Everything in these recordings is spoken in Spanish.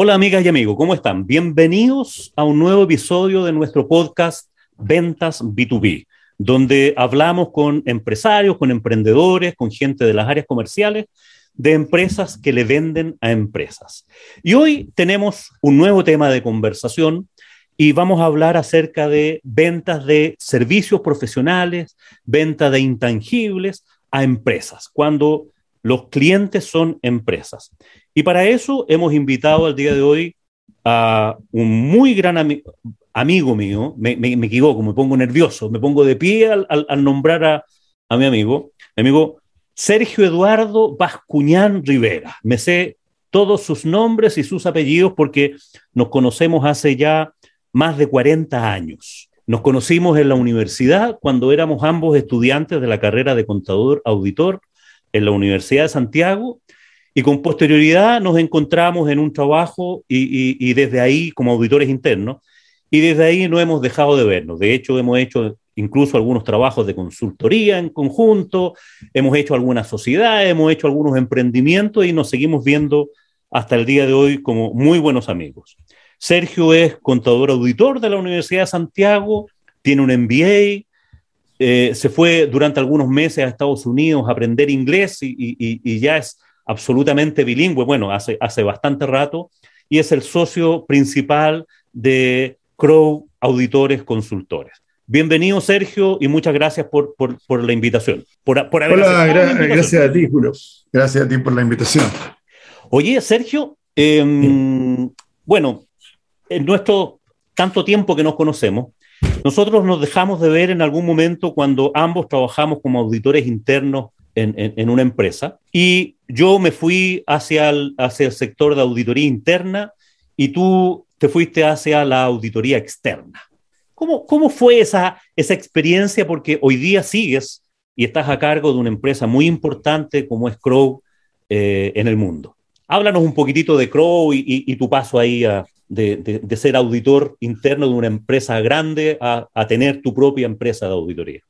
Hola amigas y amigos, ¿cómo están? Bienvenidos a un nuevo episodio de nuestro podcast Ventas B2B, donde hablamos con empresarios, con emprendedores, con gente de las áreas comerciales, de empresas que le venden a empresas. Y hoy tenemos un nuevo tema de conversación y vamos a hablar acerca de ventas de servicios profesionales, venta de intangibles a empresas, cuando los clientes son empresas. Y para eso hemos invitado al día de hoy a un muy gran amigo mío, me, equivoco, me pongo nervioso, me pongo de pie al, nombrar a, mi amigo, mi amigo Sergio Eduardo Bascuñán Rivera. Me sé todos sus nombres y sus apellidos porque nos conocemos hace ya más de 40 años. Nos conocimos en la universidad cuando éramos ambos estudiantes de la carrera de contador auditor en la Universidad de Santiago y con posterioridad nos encontramos en un trabajo y, desde ahí como auditores internos, y desde ahí no hemos dejado de vernos. De hecho, hemos hecho incluso algunos trabajos de consultoría en conjunto, hemos hecho algunas sociedades, hemos hecho algunos emprendimientos y nos seguimos viendo hasta el día de hoy como muy buenos amigos. Sergio es contador auditor de la Universidad de Santiago, tiene un MBA, eh, se fue durante algunos meses a Estados Unidos a aprender inglés y ya es absolutamente bilingüe, bueno, hace, hace bastante rato, y es el socio principal de Crow Auditores Consultores. Bienvenido, Sergio, y muchas gracias por, por, la invitación. Por, por haber Hola, gracias a ti, Julio. Gracias a ti por la invitación. Oye, Sergio, em, bueno, en nuestro tanto tiempo que nos conocemos, nosotros nos dejamos de ver en algún momento cuando ambos trabajamos como auditores internos en, una empresa y yo me fui hacia el, hacia el sector de auditoría interna y tú te fuiste hacia la auditoría externa. ¿Cómo, cómo fue esa, esa experiencia? Porque hoy día sigues y estás a cargo de una empresa muy importante como es Crow eh, en el mundo. Háblanos un poquitito de Crow y, tu paso ahí de, de, ser auditor interno de una empresa grande a, a tener tu propia empresa de auditoría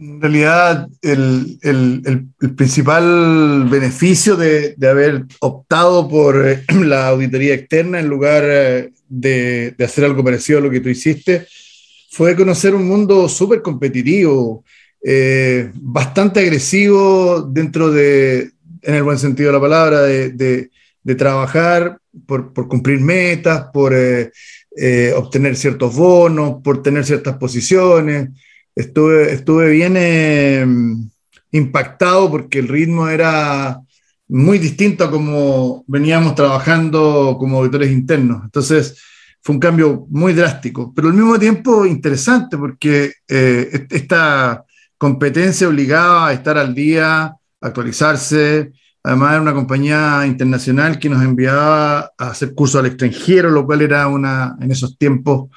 en realidad el, el, el, principal beneficio de, de, haber optado por eh, la auditoría externa en lugar eh, de, de, hacer algo parecido a lo que tú hiciste fue conocer un mundo súper competitivo, eh, bastante agresivo dentro de, en el buen sentido de la palabra, de, de trabajar por, cumplir metas, por obtener ciertos bonos, por tener ciertas posiciones estuve, estuve bien eh, impactado porque el ritmo era muy distinto a como veníamos trabajando como auditores internos. Entonces, fue un cambio muy drástico, pero al mismo tiempo interesante porque eh, esta competencia obligaba a estar al día, actualizarse. Además, era una compañía internacional que nos enviaba a hacer cursos al extranjero, lo cual era una, en esos tiempos,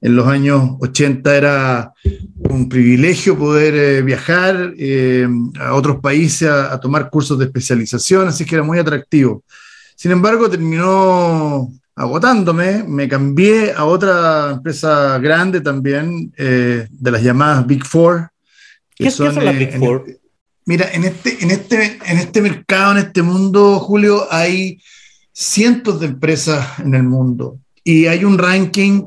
en los años 80 era un privilegio poder eh, viajar eh, a otros países a, tomar cursos de especialización, así que era muy atractivo. Sin embargo, terminó agotándome, me cambié a otra empresa grande también, eh, de las llamadas Big Four. ¿Qué son, las Big Four? Mira, en este, en, este, en este mercado, en este mundo, Julio, hay cientos de empresas en el mundo y hay un ranking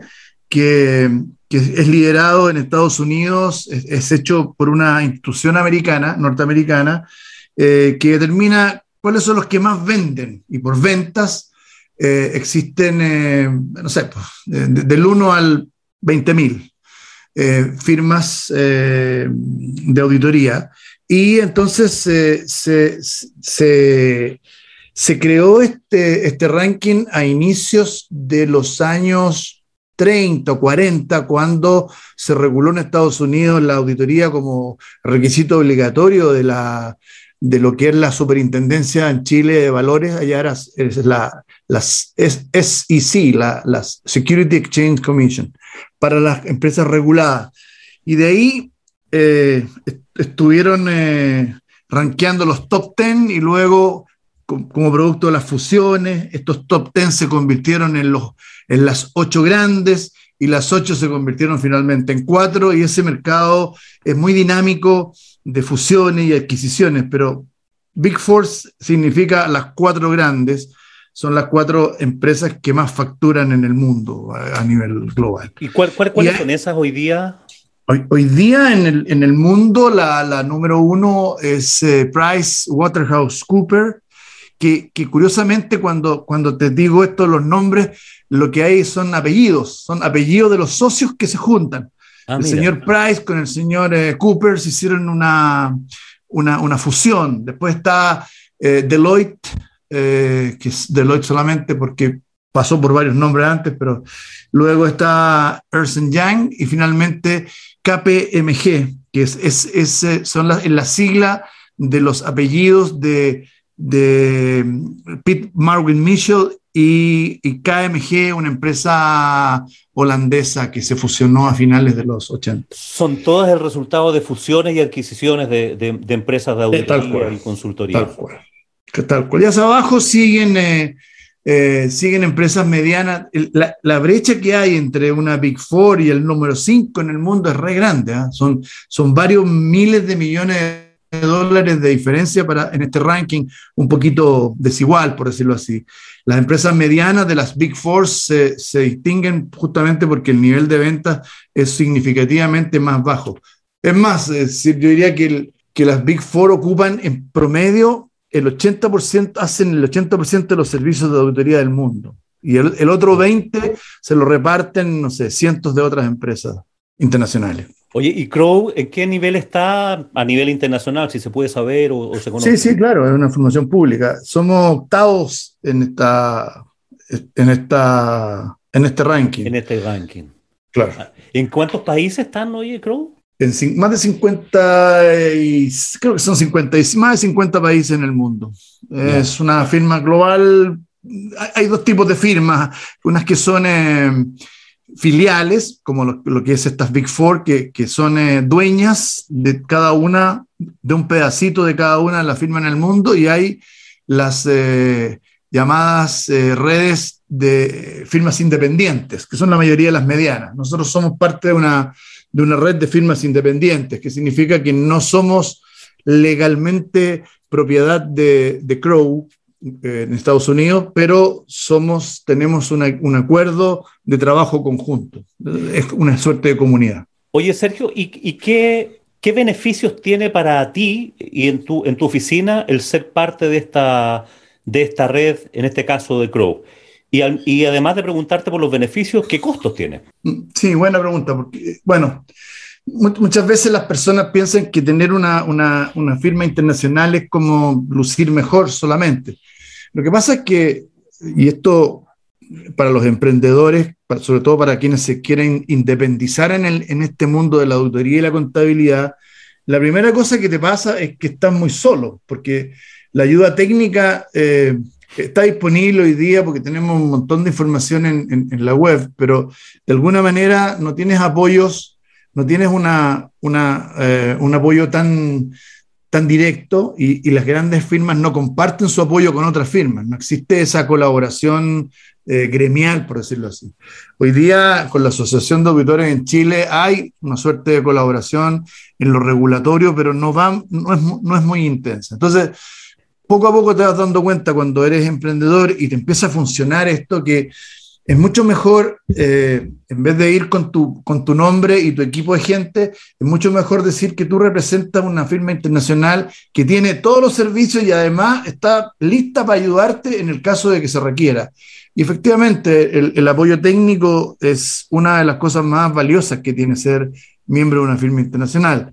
que, es liderado en Estados Unidos, es, hecho por una institución americana, norteamericana, eh, que determina cuáles son los que más venden. Y por ventas eh, existen, eh, no sé, pues, del 1 al 20 mil firmas de auditoría. Y entonces se, se, creó este, este ranking a inicios de los años 30 o 40, cuando se reguló en Estados Unidos la auditoría como requisito obligatorio de, la, de lo que es la superintendencia en Chile de valores, allá era es la las SEC, la, Security Exchange Commission, para las empresas reguladas. Y de ahí eh, estuvieron eh, rankeando los top 10 y luego como producto de las fusiones, estos top 10 se convirtieron en, los, en las ocho grandes y las ocho se convirtieron finalmente en cuatro y ese mercado es muy dinámico de fusiones y adquisiciones, pero Big Four significa las cuatro grandes, son las cuatro empresas que más facturan en el mundo a, nivel global. ¿Y cuál, cuáles son esas hoy día? Hoy, hoy día en el, en el, mundo la, la número uno es eh, Price Waterhouse Cooper, que, que, curiosamente cuando, cuando te digo esto, los nombres, lo que hay son apellidos, son apellidos de los socios que se juntan. Ah, el señor Price con el señor eh, Cooper se hicieron una, una, una fusión. Después está eh, Deloitte, eh, que es Deloitte solamente porque pasó por varios nombres antes, pero luego está Ernst Young y finalmente KPMG, que es, es, es eh, son la, la, sigla de los apellidos de, de Pete Marvin Mitchell y, y, KMG, una empresa holandesa que se fusionó a finales de los 80. Son todas el resultado de fusiones y adquisiciones de, de, de empresas de auditoría y consultoría. Tal cual. Tal cual. Y hacia abajo siguen, eh, eh, siguen empresas medianas. La, la, brecha que hay entre una Big Four y el número 5 en el mundo es re grande. ¿eh? Son, son varios miles de millones de dólares de diferencia para, en este ranking un poquito desigual, por decirlo así. Las empresas medianas de las Big Four se, se distinguen justamente porque el nivel de ventas es significativamente más bajo. Es más, yo diría que, el, que las Big Four ocupan en promedio el 80% hacen el 80% de los servicios de auditoría del mundo. Y el, el, otro 20 se lo reparten, no sé, cientos de otras empresas internacionales. Oye, ¿y Crow en qué nivel está a nivel internacional, si se puede saber o, o se conoce? Sí, sí, claro, es una información pública. Somos octavos en esta, en esta, en este ranking. En este ranking. Claro. ¿En cuántos países están, oye, Crow? En más de 50, y, creo que son 50, más de 50 países en el mundo. Es una firma global. Hay dos tipos de firmas, unas que son eh, filiales, como lo, lo, que es estas Big Four, que, que son eh, dueñas de cada una, de un pedacito de cada una de las firmas en el mundo, y hay las eh, llamadas redes de firmas independientes, que son la mayoría de las medianas. Nosotros somos parte de una de una red de firmas independientes, que significa que no somos legalmente propiedad de, de Crow eh, en Estados Unidos, pero somos, tenemos un acuerdo de trabajo conjunto. Es una suerte de comunidad. Oye, Sergio, ¿y, y qué, qué, beneficios tiene para ti y en tu, en tu oficina el ser parte de esta, de esta red, en este caso de Crow? Y, y, además de preguntarte por los beneficios, ¿qué costos tiene? Sí, buena pregunta, porque, bueno, muchas veces las personas piensan que tener una, una, una, firma internacional es como lucir mejor solamente. Lo que pasa es que, y esto para los emprendedores, sobre todo para quienes se quieren independizar en, el, en este mundo de la auditoría y la contabilidad, la primera cosa que te pasa es que estás muy solo, porque la ayuda técnica... Eh, está disponible hoy día porque tenemos un montón de información en, en, la web, pero de alguna manera no tienes apoyos, no tienes una, una, eh, un apoyo tan, tan directo y, y, las grandes firmas no comparten su apoyo con otras firmas, no existe esa colaboración eh, gremial, por decirlo así. Hoy día, con la Asociación de Auditores en Chile, hay una suerte de colaboración en lo regulatorio, pero no, va, no, es, no es muy intensa. Entonces, poco a poco te vas dando cuenta cuando eres emprendedor y te empieza a funcionar esto que es mucho mejor, eh, en vez de ir con tu, con tu nombre y tu equipo de gente, es mucho mejor decir que tú representas una firma internacional que tiene todos los servicios y además está lista para ayudarte en el caso de que se requiera. Y efectivamente, el, el apoyo técnico es una de las cosas más valiosas que tiene ser miembro de una firma internacional.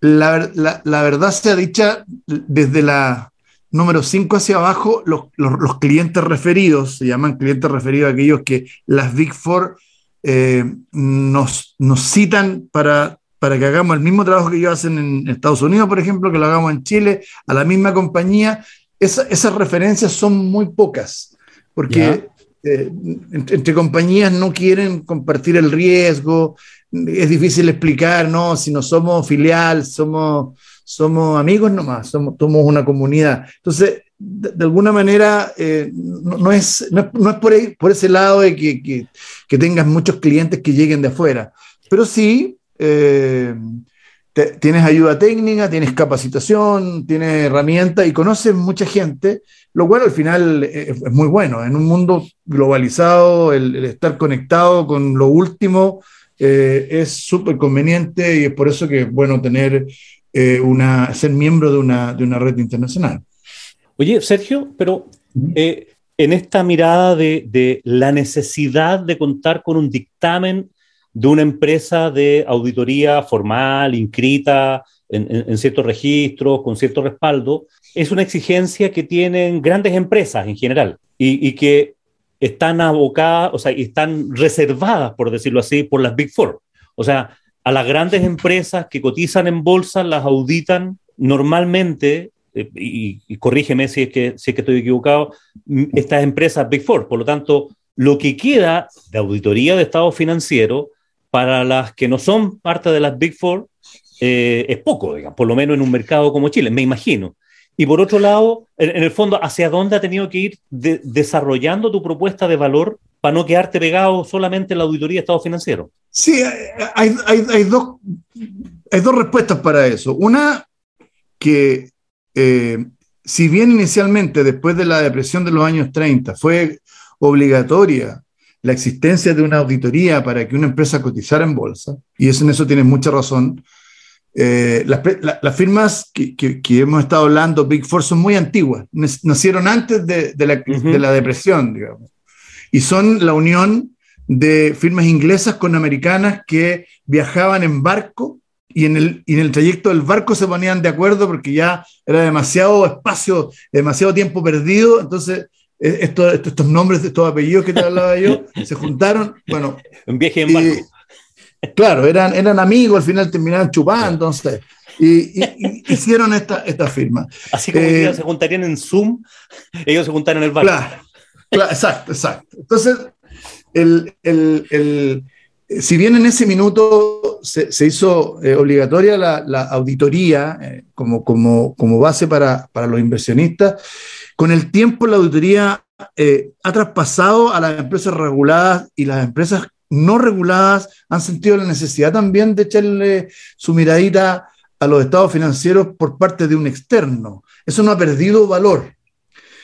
La, la, la verdad sea dicha, desde la, Número 5 hacia abajo, los, los, los, clientes referidos, se llaman clientes referidos aquellos que las Big Four eh, nos, nos citan para, para que hagamos el mismo trabajo que ellos hacen en Estados Unidos, por ejemplo, que lo hagamos en Chile, a la misma compañía. Esa, esas referencias son muy pocas, porque eh, entre, entre, compañías no quieren compartir el riesgo, es difícil explicar, ¿no? Si no somos filial, somos somos amigos nomás, somos, somos una comunidad. Entonces, de, alguna manera, eh, no, es, no, es, por, ese lado de que, que, tengas muchos clientes que lleguen de afuera, pero sí eh, tienes ayuda técnica, tienes capacitación, tienes herramientas y conoces mucha gente, lo cual al final es, muy bueno. En un mundo globalizado, el, estar conectado con lo último eh, es súper conveniente y es por eso que es bueno tener eh, una, ser miembro de una, de una red internacional. Oye, Sergio, pero eh, en esta mirada de, de la necesidad de contar con un dictamen de una empresa de auditoría formal, inscrita en, ciertos registros, con cierto respaldo, es una exigencia que tienen grandes empresas en general y, que están abocadas, o sea, están reservadas, por decirlo así, por las Big Four. O sea, a las grandes empresas que cotizan en bolsa las auditan normalmente, eh, y, corrígeme si es, que, si es que estoy equivocado, estas empresas Big Four. Por lo tanto, lo que queda de auditoría de estado financiero para las que no son parte de las Big Four eh, es poco, digamos, por lo menos en un mercado como Chile, me imagino. Y por otro lado, en, el fondo, ¿hacia dónde ha tenido que ir desarrollando tu propuesta de valor para no quedarte pegado solamente en la auditoría de Estado financiero? Sí, hay, dos, hay dos respuestas para eso. Una, que eh, si bien inicialmente, después de la depresión de los años 30, fue obligatoria la existencia de una auditoría para que una empresa cotizara en bolsa, y eso en eso tienes mucha razón. Eh, las, firmas que, hemos estado hablando, Big Four, son muy antiguas, nacieron antes de, la, depresión, digamos, y son la unión de firmas inglesas con americanas que viajaban en barco y en, el, y en el trayecto del barco se ponían de acuerdo porque ya era demasiado espacio, demasiado tiempo perdido, entonces eh, estos, estos nombres, estos apellidos que te hablaba yo, se juntaron, bueno. Un viaje en barco. Claro, eran, eran amigos, al final terminaron chupando, entonces, y, hicieron esta, esta firma. Así como eh, se juntarían en Zoom, ellos se juntaron en el barco. Claro, exacto, exacto. Entonces, el, el, el, si bien en ese minuto se, se hizo eh, obligatoria la, la auditoría como, como, como base para, para los inversionistas, con el tiempo la auditoría eh, ha traspasado a las empresas reguladas y las empresas no reguladas han sentido la necesidad también de echarle su miradita a los estados financieros por parte de un externo. Eso no ha perdido valor.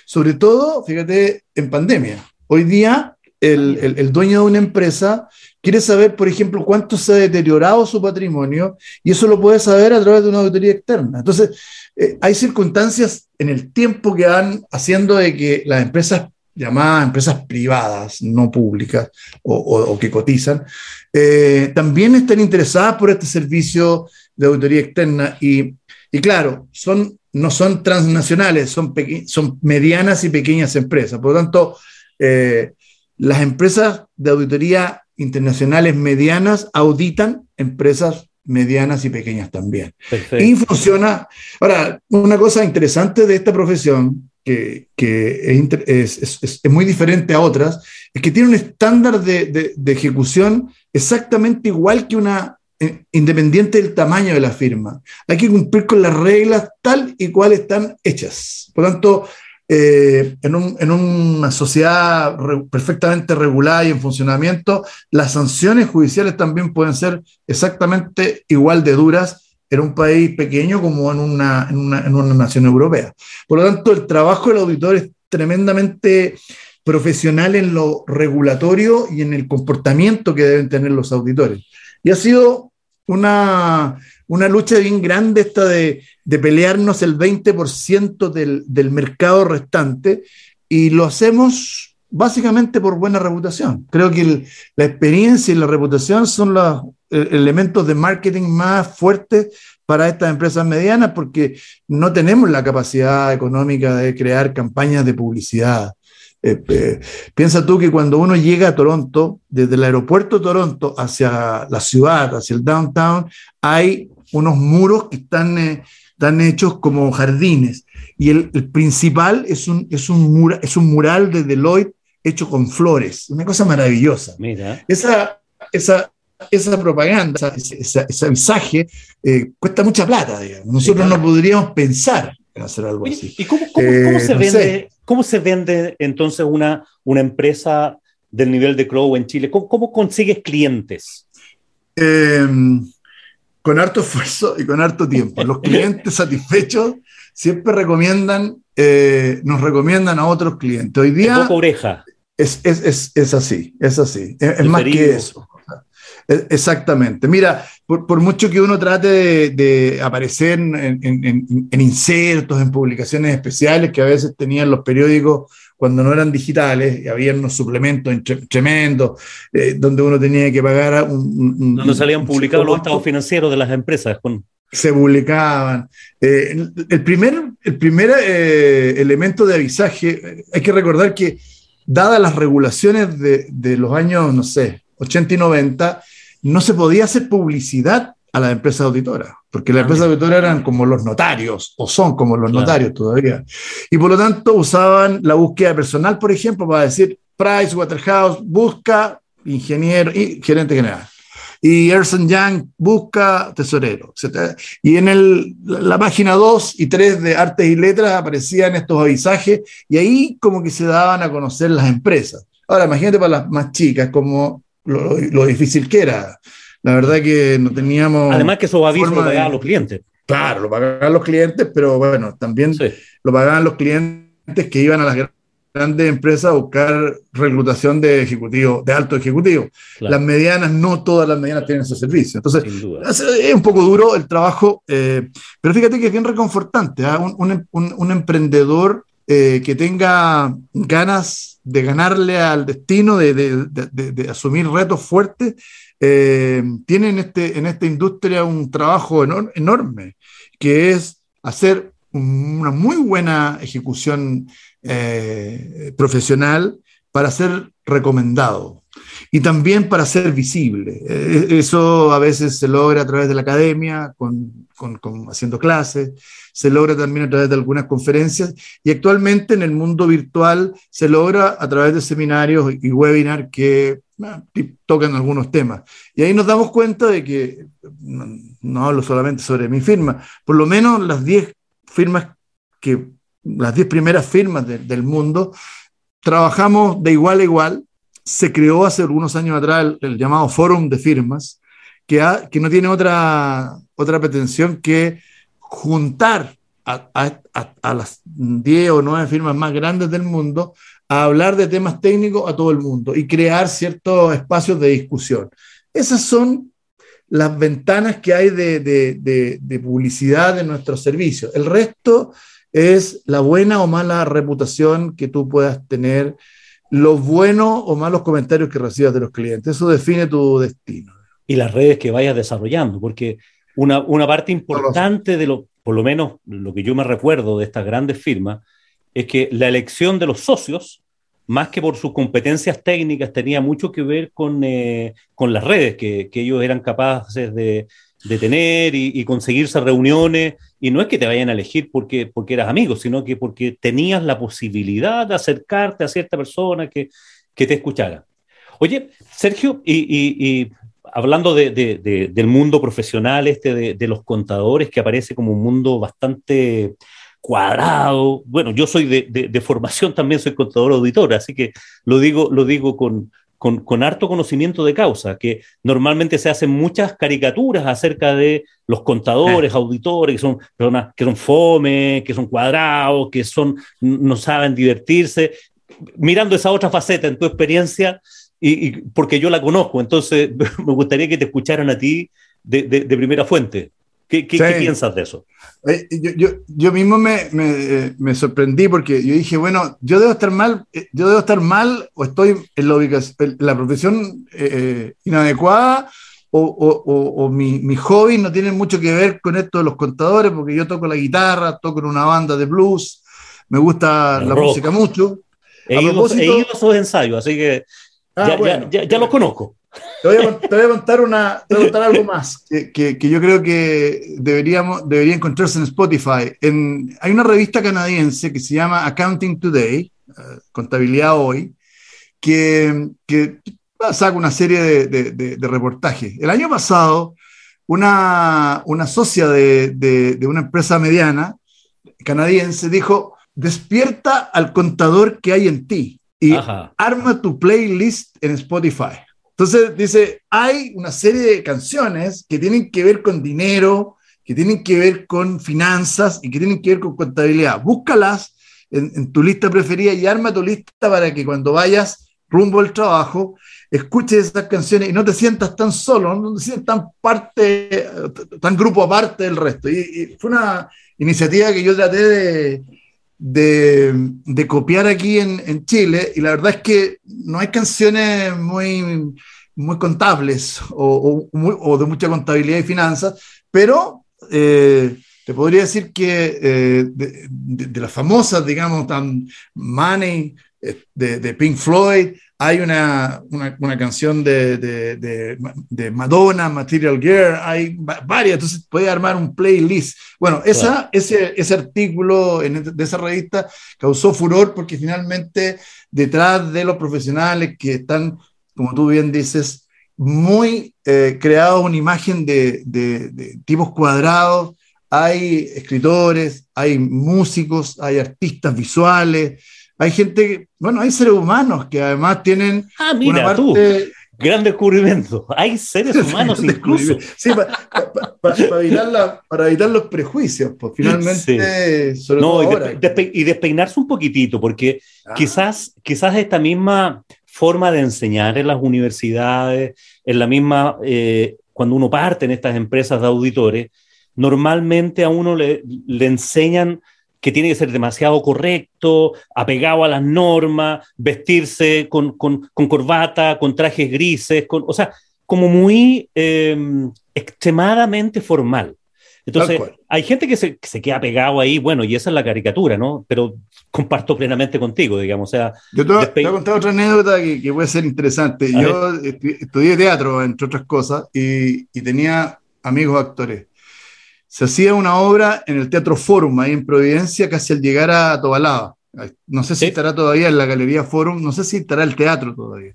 Sobre todo, fíjate, en pandemia. Hoy día, el, el, dueño de una empresa quiere saber, por ejemplo, cuánto se ha deteriorado su patrimonio y eso lo puede saber a través de una auditoría externa. Entonces, eh, hay circunstancias en el tiempo que van haciendo de que las empresas llamadas empresas privadas, no públicas o, que cotizan, eh, también están interesadas por este servicio de auditoría externa y, y claro, son, no son transnacionales, son, son medianas y pequeñas empresas. Por lo tanto, eh, las empresas de auditoría internacionales medianas auditan empresas medianas y pequeñas también. Y funciona. Ahora, una cosa interesante de esta profesión, que, es, muy diferente a otras, es que tiene un estándar de, ejecución exactamente igual que una, eh, independiente del tamaño de la firma. Hay que cumplir con las reglas tal y cual están hechas. Por tanto, eh, en, una sociedad perfectamente regulada y en funcionamiento, las sanciones judiciales también pueden ser exactamente igual de duras en un país pequeño como en una, en una, en una nación europea. Por lo tanto, el trabajo del auditor es tremendamente profesional en lo regulatorio y en el comportamiento que deben tener los auditores. Y ha sido una, una lucha bien grande esta de, de pelearnos el 20% del, del mercado restante y lo hacemos básicamente por buena reputación. Creo que la experiencia y la reputación son eh, elementos de marketing más fuertes para estas empresas medianas porque no tenemos la capacidad económica de crear campañas de publicidad. Eh, eh, piensa tú que cuando uno llega a Toronto, desde el aeropuerto de Toronto hacia la ciudad, hacia el downtown, hay unos muros que están, eh, están hechos como jardines. Y el, el principal es un, es, un mura, es un mural de Deloitte hecho con flores. Una cosa maravillosa. Mira. Esa, esa, esa propaganda, ese, mensaje, eh, cuesta mucha plata. Digamos. Nosotros no podríamos pensar en hacer algo así. ¿Y cómo, cómo, cómo se, eh, vende, cómo se vende entonces una, una empresa del nivel de Crow en Chile? ¿Cómo, cómo consigues clientes? Eh, con harto esfuerzo y con harto tiempo. Los clientes satisfechos siempre recomiendan, eh, nos recomiendan a otros clientes. Hoy día... Poco oreja. Es, es, es, es, así, es así. Es, más que eso. Exactamente. Mira, por, por, mucho que uno trate de, de aparecer en, en, en, insertos, en publicaciones especiales que a veces tenían los periódicos cuando no eran digitales, y había unos suplementos tremendos, eh, donde uno tenía que pagar un... un donde salían publicados los estados financieros de las empresas. Con... Se publicaban. Eh, el primer, el primer eh, elemento de avisaje, hay que recordar que, dadas las regulaciones de, de los años, no sé, 80 y 90, no se podía hacer publicidad a las empresas auditoras, porque las ah, empresas auditoras eran como los notarios, o son como los notarios todavía. Y por lo tanto usaban la búsqueda personal, por ejemplo, para decir Price Waterhouse busca ingeniero y gerente general. Y Erson Young busca tesorero, etc. Y en el, la página 2 y 3 de Artes y Letras aparecían estos avisajes y ahí como que se daban a conocer las empresas. Ahora, imagínate para las más chicas como lo, lo difícil que era la verdad que no teníamos... Además que esos avisos lo pagaban los clientes. Claro, lo pagaban los clientes, pero bueno, también lo pagaban los clientes que iban a las grandes empresas a buscar reclutación de ejecutivos, de alto ejecutivo. Las medianas, no todas las medianas tienen ese servicio. Entonces, es un poco duro el trabajo, eh, pero fíjate que es bien reconfortante. ¿ah? Un, un, un, emprendedor eh, que tenga ganas de ganarle al destino, de, de, de, asumir retos fuertes, eh, tienen este, en esta industria un trabajo enorme, que es hacer una muy buena ejecución eh, profesional para ser recomendado y también para ser visible. Eh, eso a veces se logra a través de la academia, con, con, haciendo clases, se logra también a través de algunas conferencias y actualmente en el mundo virtual se logra a través de seminarios y webinars que ah, tocan algunos temas. Y ahí nos damos cuenta de que, no, hablo solamente sobre mi firma, por lo menos las 10 firmas que, las 10 primeras firmas de, del mundo, trabajamos de igual a igual se creó hace algunos años atrás el, llamado Fórum de Firmas, que, que, no tiene otra, otra pretensión que juntar a, las 10 o 9 firmas más grandes del mundo a hablar de temas técnicos a todo el mundo y crear ciertos espacios de discusión. Esas son las ventanas que hay de, de, de, de publicidad de nuestros servicios. El resto es la buena o mala reputación que tú puedas tener los buenos o malos comentarios que recibas de los clientes. Eso define tu destino. Y las redes que vayas desarrollando, porque una, una parte importante de lo, por lo menos lo que yo me recuerdo de estas grandes firmas, es que la elección de los socios, más que por sus competencias técnicas, tenía mucho que ver con, eh, con las redes, que, que, ellos eran capaces de, de tener y, y, conseguirse reuniones. Y no es que te vayan a elegir porque, porque eras amigo, sino que porque tenías la posibilidad de acercarte a cierta persona que, que te escuchara. Oye, Sergio, y, hablando de, de, del mundo profesional, este de, los contadores, que aparece como un mundo bastante cuadrado. Bueno, yo soy de, formación también, soy contador auditor, así que lo digo, lo digo con, con, con, harto conocimiento de causa, que normalmente se hacen muchas caricaturas acerca de los contadores, auditores, que son personas que son fome, que son cuadrados, que son, no saben divertirse. Mirando esa otra faceta en tu experiencia, y, y porque yo la conozco, entonces me gustaría que te escucharan a ti de, de, de primera fuente. ¿Qué, qué, sí. ¿Qué, piensas de eso? Eh, yo, yo, yo, mismo me, me, me, sorprendí porque yo dije, bueno, yo debo estar mal, eh, yo debo estar mal o estoy en la, ubicación, en la profesión eh, inadecuada o, o, o mi, mi, hobby no tiene mucho que ver con esto de los contadores porque yo toco la guitarra, toco en una banda de blues, me gusta El la rock. música mucho. He ido, he ido, a esos ensayos, así que ah, ya, bueno, ya, ya, ya los conozco. Te voy, a, te voy a, contar, una, te voy a contar algo más que, que, que, yo creo que deberíamos, debería encontrarse en Spotify. En, hay una revista canadiense que se llama Accounting Today, uh, Contabilidad Hoy, que, que saca una serie de, de, de, de, reportajes. El año pasado, una, una socia de, de una empresa mediana canadiense dijo, despierta al contador que hay en ti y Ajá. arma tu playlist en Spotify. Entonces dice, hay una serie de canciones que tienen que ver con dinero, que tienen que ver con finanzas y que tienen que ver con contabilidad. Búscalas en, tu lista preferida y arma tu lista para que cuando vayas rumbo al trabajo, escuches esas canciones y no te sientas tan solo, no te sientas tan parte, tan grupo aparte del resto. Y, fue una iniciativa que yo traté de, de, copiar aquí en, Chile y la verdad es que no hay canciones muy, muy contables o, o, de mucha contabilidad y finanzas, pero eh, te podría decir que eh, de, las famosas, digamos, tan Money, eh, de, Pink Floyd, hay una, una, canción de, de, Madonna, Material Girl, hay varias, entonces puede armar un playlist. Bueno, esa, ese, ese artículo de esa revista causó furor porque finalmente detrás de los profesionales que están, como tú bien dices, muy eh, creados una imagen de, de tipos cuadrados, hay escritores, hay músicos, hay artistas visuales, hay gente, bueno, hay seres humanos que además tienen ah, mira, una parte... Tú. Gran descubrimiento. Hay seres humanos incluso. Sí, para, evitar los prejuicios, pues finalmente. no, y, despeinarse un poquitito, porque ah. quizás, quizás esta misma forma de enseñar en las universidades, en la misma, eh, cuando uno parte en estas empresas de auditores, normalmente a uno le, enseñan que tiene que ser demasiado correcto, apegado a las normas, vestirse con, corbata, con trajes grises, con, o sea, como muy em, extremadamente formal. Entonces, hay gente que se, queda pegado ahí, bueno, y esa es la caricatura, ¿no? Pero comparto plenamente contigo, digamos. O sea, Yo te, voy a contar otra anécdota que, puede ser interesante. Yo estudié teatro, entre otras cosas, y tenía amigos actores se hacía una obra en el Teatro Forum, ahí en Providencia, casi al llegar a Tobalaba. No sé si estará todavía en la Galería Forum, no sé si estará el teatro todavía.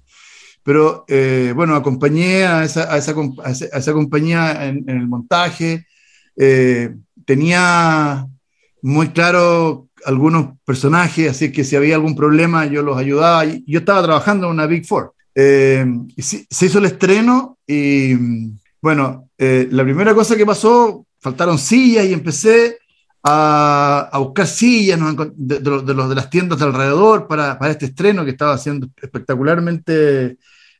Pero eh, bueno, acompañé a esa, a esa, a esa compañía en, el montaje. Eh, tenía muy claro algunos personajes, así que si había algún problema yo los ayudaba. Yo estaba trabajando en una Big Four. Eh, se hizo el estreno y bueno, la primera cosa que pasó faltaron sillas y empecé a, a buscar sillas de, de, de, los, de las tiendas de alrededor para, para, este estreno que estaba siendo espectacularmente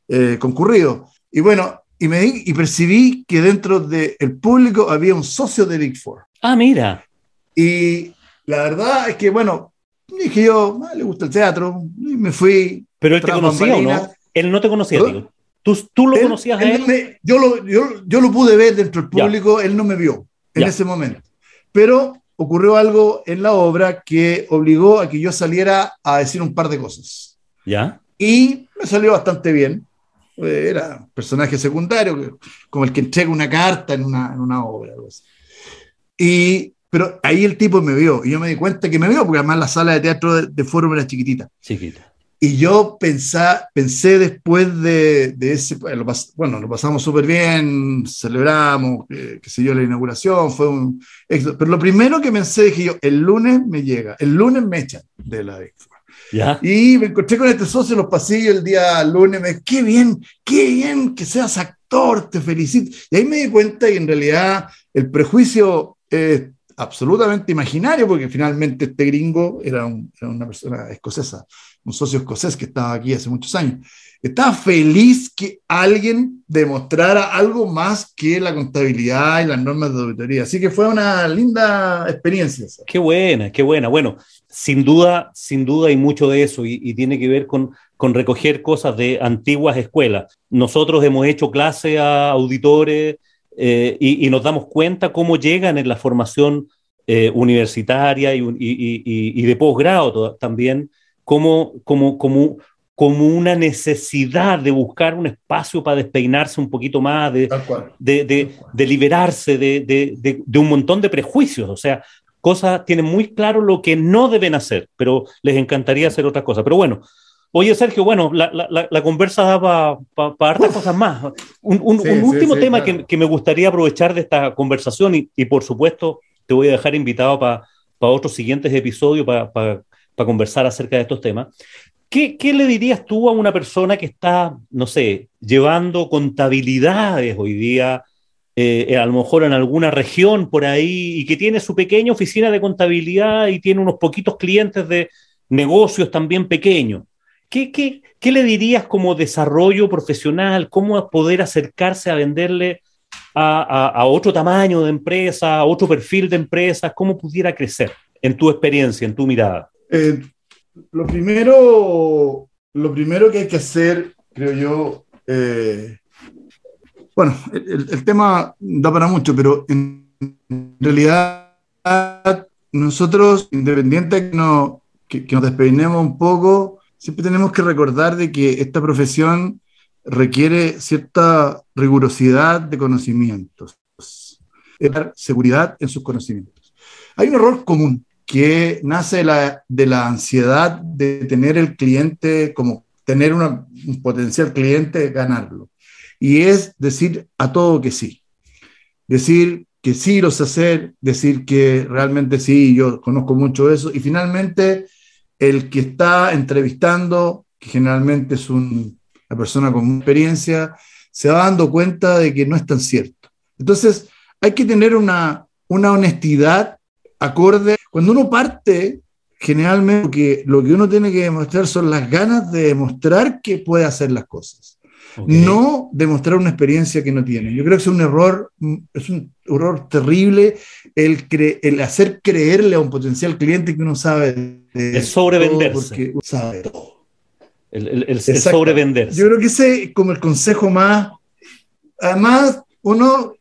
eh, concurrido. Y bueno, y, me, y percibí que dentro del público había un socio de Big Four. Ah, mira. Y la verdad es que, bueno, dije yo, ah, le gusta el teatro, y me fui. Pero él te conocía o no? Él no te conocía, digo. ¿Tú, tú lo conocías a él? yo, lo, yo, yo, lo pude ver dentro del público, él no me vio en ese momento. Pero ocurrió algo en la obra que obligó a que yo saliera a decir un par de cosas. ¿Ya? Y me salió bastante bien. Eh, era personaje secundario, como el que entrega una carta en una, en una obra. Y, pero ahí el tipo me vio, y yo me di cuenta que me vio, porque además la sala de teatro de, de Fórum era chiquitita. Chiquita. Y yo pensá, pensé después de, de ese, bueno, lo pasamos súper bien, celebramos, qué sé yo, la inauguración, fue un éxito. Pero lo primero que pensé, dije yo, el lunes me llega, el lunes me echan de la Expo. ¿Ya? Y me encontré con este socio en los pasillos el día lunes, me dije, qué bien, qué bien que seas actor, te felicito. Y ahí me di cuenta que en realidad el prejuicio es absolutamente imaginario, porque finalmente este gringo era, era una persona escocesa un socio escocés que estaba aquí hace muchos años. Estaba feliz que alguien demostrara algo más que la contabilidad y las normas de auditoría. Así que fue una linda experiencia. Qué buena, qué buena. Bueno, sin duda, sin duda hay mucho de eso y, tiene que ver con, con recoger cosas de antiguas escuelas. Nosotros hemos hecho clase a auditores eh, y, nos damos cuenta cómo llegan en la formación eh, universitaria y, y de posgrado también como, como, como, como una necesidad de buscar un espacio para despeinarse un poquito más, de, de, de, liberarse de, un montón de prejuicios. O sea, cosas, tienen muy claro lo que no deben hacer, pero les encantaría hacer otras cosas. Pero bueno, Oye, Sergio, bueno, la, la, la conversa da para pa, hartas cosas más. Un, un, último tema que, que, me gustaría aprovechar de esta conversación y, y por supuesto te voy a dejar invitado para otros siguientes episodios para para conversar acerca de estos temas. ¿Qué, le dirías tú a una persona que está, no sé, llevando contabilidades hoy día, eh, a lo mejor en alguna región por ahí, y que tiene su pequeña oficina de contabilidad y tiene unos poquitos clientes de negocios también pequeños? ¿Qué, qué le dirías como desarrollo profesional? ¿Cómo poder acercarse a venderle a, otro tamaño de empresa, a otro perfil de empresas? ¿Cómo pudiera crecer en tu experiencia, en tu mirada? Eh, lo, primero, lo primero que hay que hacer, creo yo, eh, bueno, el, tema da para mucho, pero en realidad nosotros, independiente que, no, que, que nos despeinemos un poco, siempre tenemos que recordar de que esta profesión requiere cierta rigurosidad de conocimientos, seguridad en sus conocimientos. Hay un error común que nace de la, de la ansiedad de tener el cliente como tener un potencial cliente, ganarlo. Y es decir a todo que sí. Decir que sí lo sé hacer, decir que realmente sí, yo conozco mucho eso. Y finalmente, el que está entrevistando, que generalmente es un la persona con experiencia, se va dando cuenta de que no es tan cierto. Entonces, hay que tener una, una honestidad acorde. Cuando uno parte, generalmente lo que, lo que uno tiene que demostrar son las ganas de demostrar que puede hacer las cosas. No demostrar una experiencia que no tiene. Yo creo que es un error, es un error terrible el, el hacer creerle a un potencial cliente que uno sabe. De es sobrevenderse. Porque sabe todo el, el, sobrevender. Yo creo que ese es como el consejo más. Además, uno,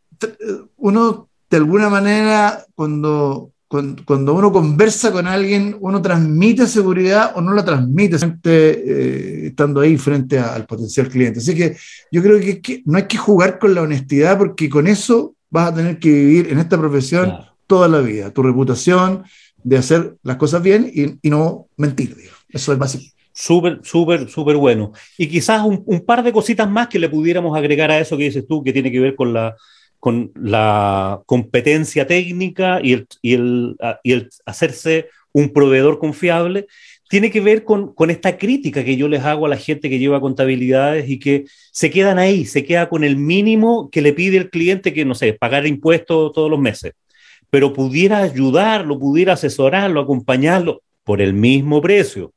uno de alguna manera, cuando, cuando, uno conversa con alguien, uno transmite seguridad o no la transmite, eh, estando ahí frente al potencial cliente. Así que yo creo que, no hay que jugar con la honestidad porque con eso vas a tener que vivir en esta profesión toda la vida. Tu reputación de hacer las cosas bien y, no mentir. Eso es básico. Súper, súper, súper bueno. Y quizás un, par de cositas más que le pudiéramos agregar a eso que dices tú, que tiene que ver con la, con la competencia técnica y el, y el, y el hacerse un proveedor confiable, tiene que ver con, con, esta crítica que yo les hago a la gente que lleva contabilidades y que se quedan ahí, se queda con el mínimo que le pide el cliente, que no sé, pagar impuestos todos los meses, pero pudiera ayudarlo, pudiera asesorarlo, acompañarlo por el mismo precio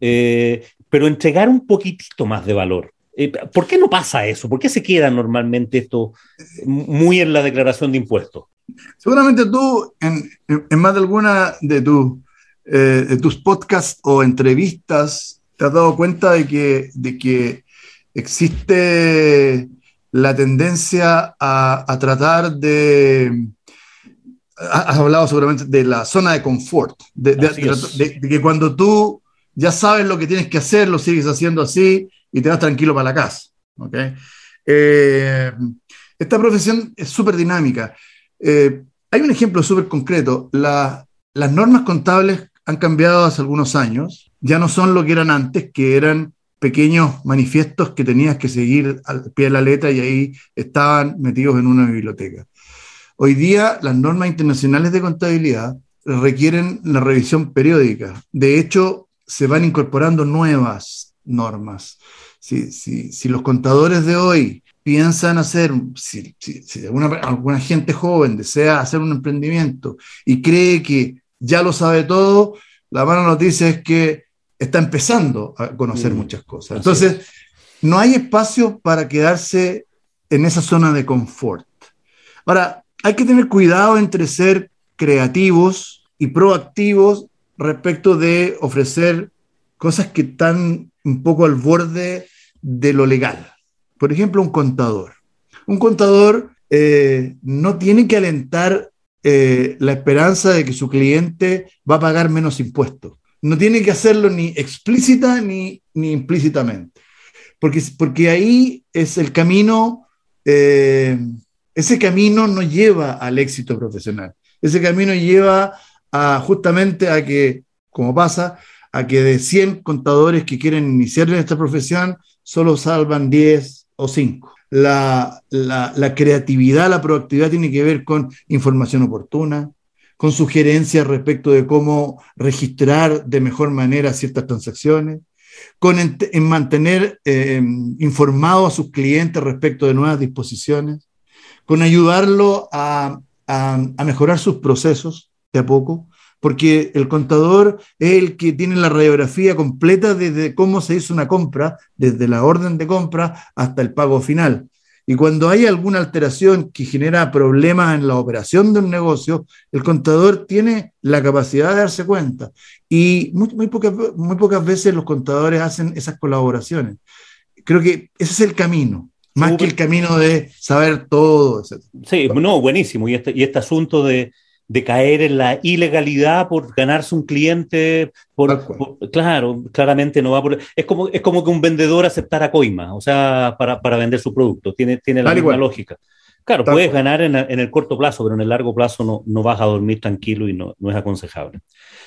eh, pero entregar un poquitito más de valor. Eh, ¿Por qué no pasa eso? ¿Por qué se queda normalmente esto muy en la declaración de impuestos? Seguramente tú, en, más de alguna de, tu, eh, de tus podcasts o entrevistas, te has dado cuenta de que, de que existe la tendencia a, tratar de... Has hablado seguramente de la zona de confort, de que cuando tú ya sabes lo que tienes que hacer, lo sigues haciendo así y te vas tranquilo para la casa. ¿okay? Eh, esta profesión es súper dinámica. Eh, hay un ejemplo súper concreto. las normas contables han cambiado hace algunos años. Ya no son lo que eran antes, que eran pequeños manifiestos que tenías que seguir al pie de la letra y ahí estaban metidos en una biblioteca. Hoy día las normas internacionales de contabilidad requieren la revisión periódica. De hecho, se van incorporando nuevas normas. Si, si, los contadores de hoy piensan hacer, si, alguna, gente joven desea hacer un emprendimiento y cree que ya lo sabe todo, la mala noticia es que está empezando a conocer mm, muchas cosas. Entonces, no hay espacio para quedarse en esa zona de confort. Ahora, hay que tener cuidado entre ser creativos y proactivos respecto de ofrecer cosas que están un poco al borde de lo legal. Por ejemplo, un contador. Un contador eh, no tiene que alentar eh, la esperanza de que su cliente va a pagar menos impuestos. No tiene que hacerlo ni explícita ni, ni implícitamente. Porque, porque ahí es el camino, eh, ese camino no lleva al éxito profesional. Ese camino lleva justamente a que, como pasa, a que de 100 contadores que quieren iniciar en esta profesión, solo salvan 10 o 5. La, la, creatividad, la proactividad tiene que ver con información oportuna, con sugerencias respecto de cómo registrar de mejor manera ciertas transacciones, con en, mantener eh, informado a sus clientes respecto de nuevas disposiciones, con ayudarlo a, a mejorar sus procesos de a poco, porque el contador es el que tiene la radiografía completa desde cómo se hizo una compra, desde la orden de compra hasta el pago final. Y cuando hay alguna alteración que genera problemas en la operación de un negocio, el contador tiene la capacidad de darse cuenta. Y muy, muy, pocas, muy pocas veces los contadores hacen esas colaboraciones. Creo que ese es el camino, más que el camino de saber todo. Etc. Sí, no, buenísimo. Y este, y este asunto de, de caer en la ilegalidad por ganarse un cliente, por, claro, claramente no va por... Es como, es como que un vendedor aceptara coima, o sea, para, para vender su producto, tiene, tiene la misma lógica. Claro, puedes ganar en, en, el corto plazo, pero en el largo plazo no, no vas a dormir tranquilo y no, no es aconsejable.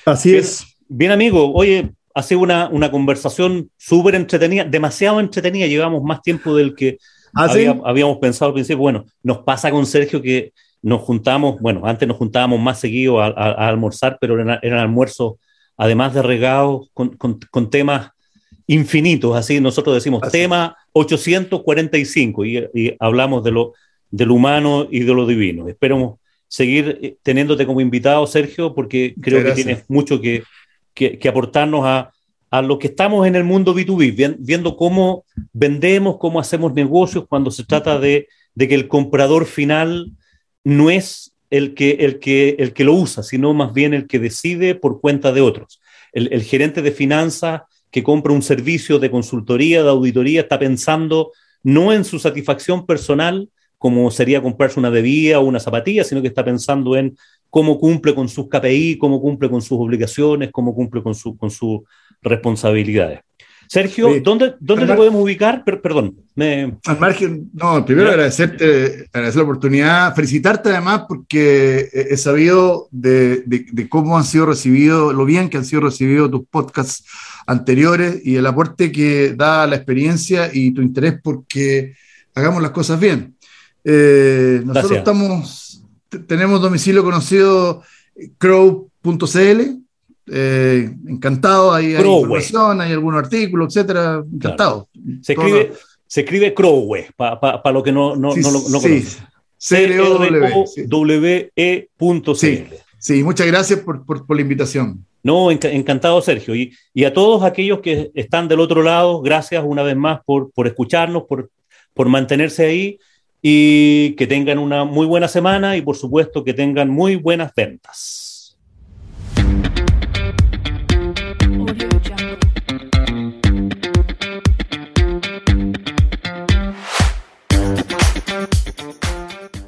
Así es. Bien, amigo, oye, ha sido una, una conversación súper entretenida, demasiado entretenida, llevamos más tiempo del que ¿Ah, habíamos pensado al principio. Bueno, nos pasa con Sergio que nos juntamos, bueno, antes nos juntábamos más seguido a, almorzar, pero eran, eran almuerzos, además de regados, con, con, temas infinitos, así nosotros decimos tema 845 y, y, hablamos de lo, del humano y de lo divino. Esperamos seguir eh, teniéndote como invitado, Sergio, porque creo que tienes mucho que, que, aportarnos a, a lo que estamos en el mundo B2B, viendo cómo vendemos, cómo hacemos negocios cuando se trata de, de que el comprador final no es el que, el, que, el que lo usa, sino más bien el que decide por cuenta de otros. El, gerente de finanzas que compra un servicio de consultoría, de auditoría, está pensando no en su satisfacción personal, como sería comprarse una bebida o una zapatilla, sino que está pensando en cómo cumple con sus KPI, cómo cumple con sus obligaciones, cómo cumple con, su, con sus responsabilidades. Sergio, ¿dónde, dónde te podemos ubicar? perdón. Al margen, no, primero agradecerte, agradecer la oportunidad, felicitarte además porque he sabido de, de, cómo han sido recibidos, lo bien que han sido recibidos tus podcasts anteriores y el aporte que da la experiencia y tu interés porque hagamos las cosas bien. Eh, nosotros estamos, tenemos domicilio conocido crow.cl eh, encantado, hay, hay información, hay algún artículo, etcétera, encantado. Se, escribe, se escribe Crowway, para lo que no, no, no, no sí, c w e Sí, sí, muchas gracias por, por, por la invitación. No, encantado, Sergio. Y, y, a todos aquellos que están del otro lado, gracias una vez más por, por escucharnos, por, por mantenerse ahí y que tengan una muy buena semana y por supuesto que tengan muy buenas ventas.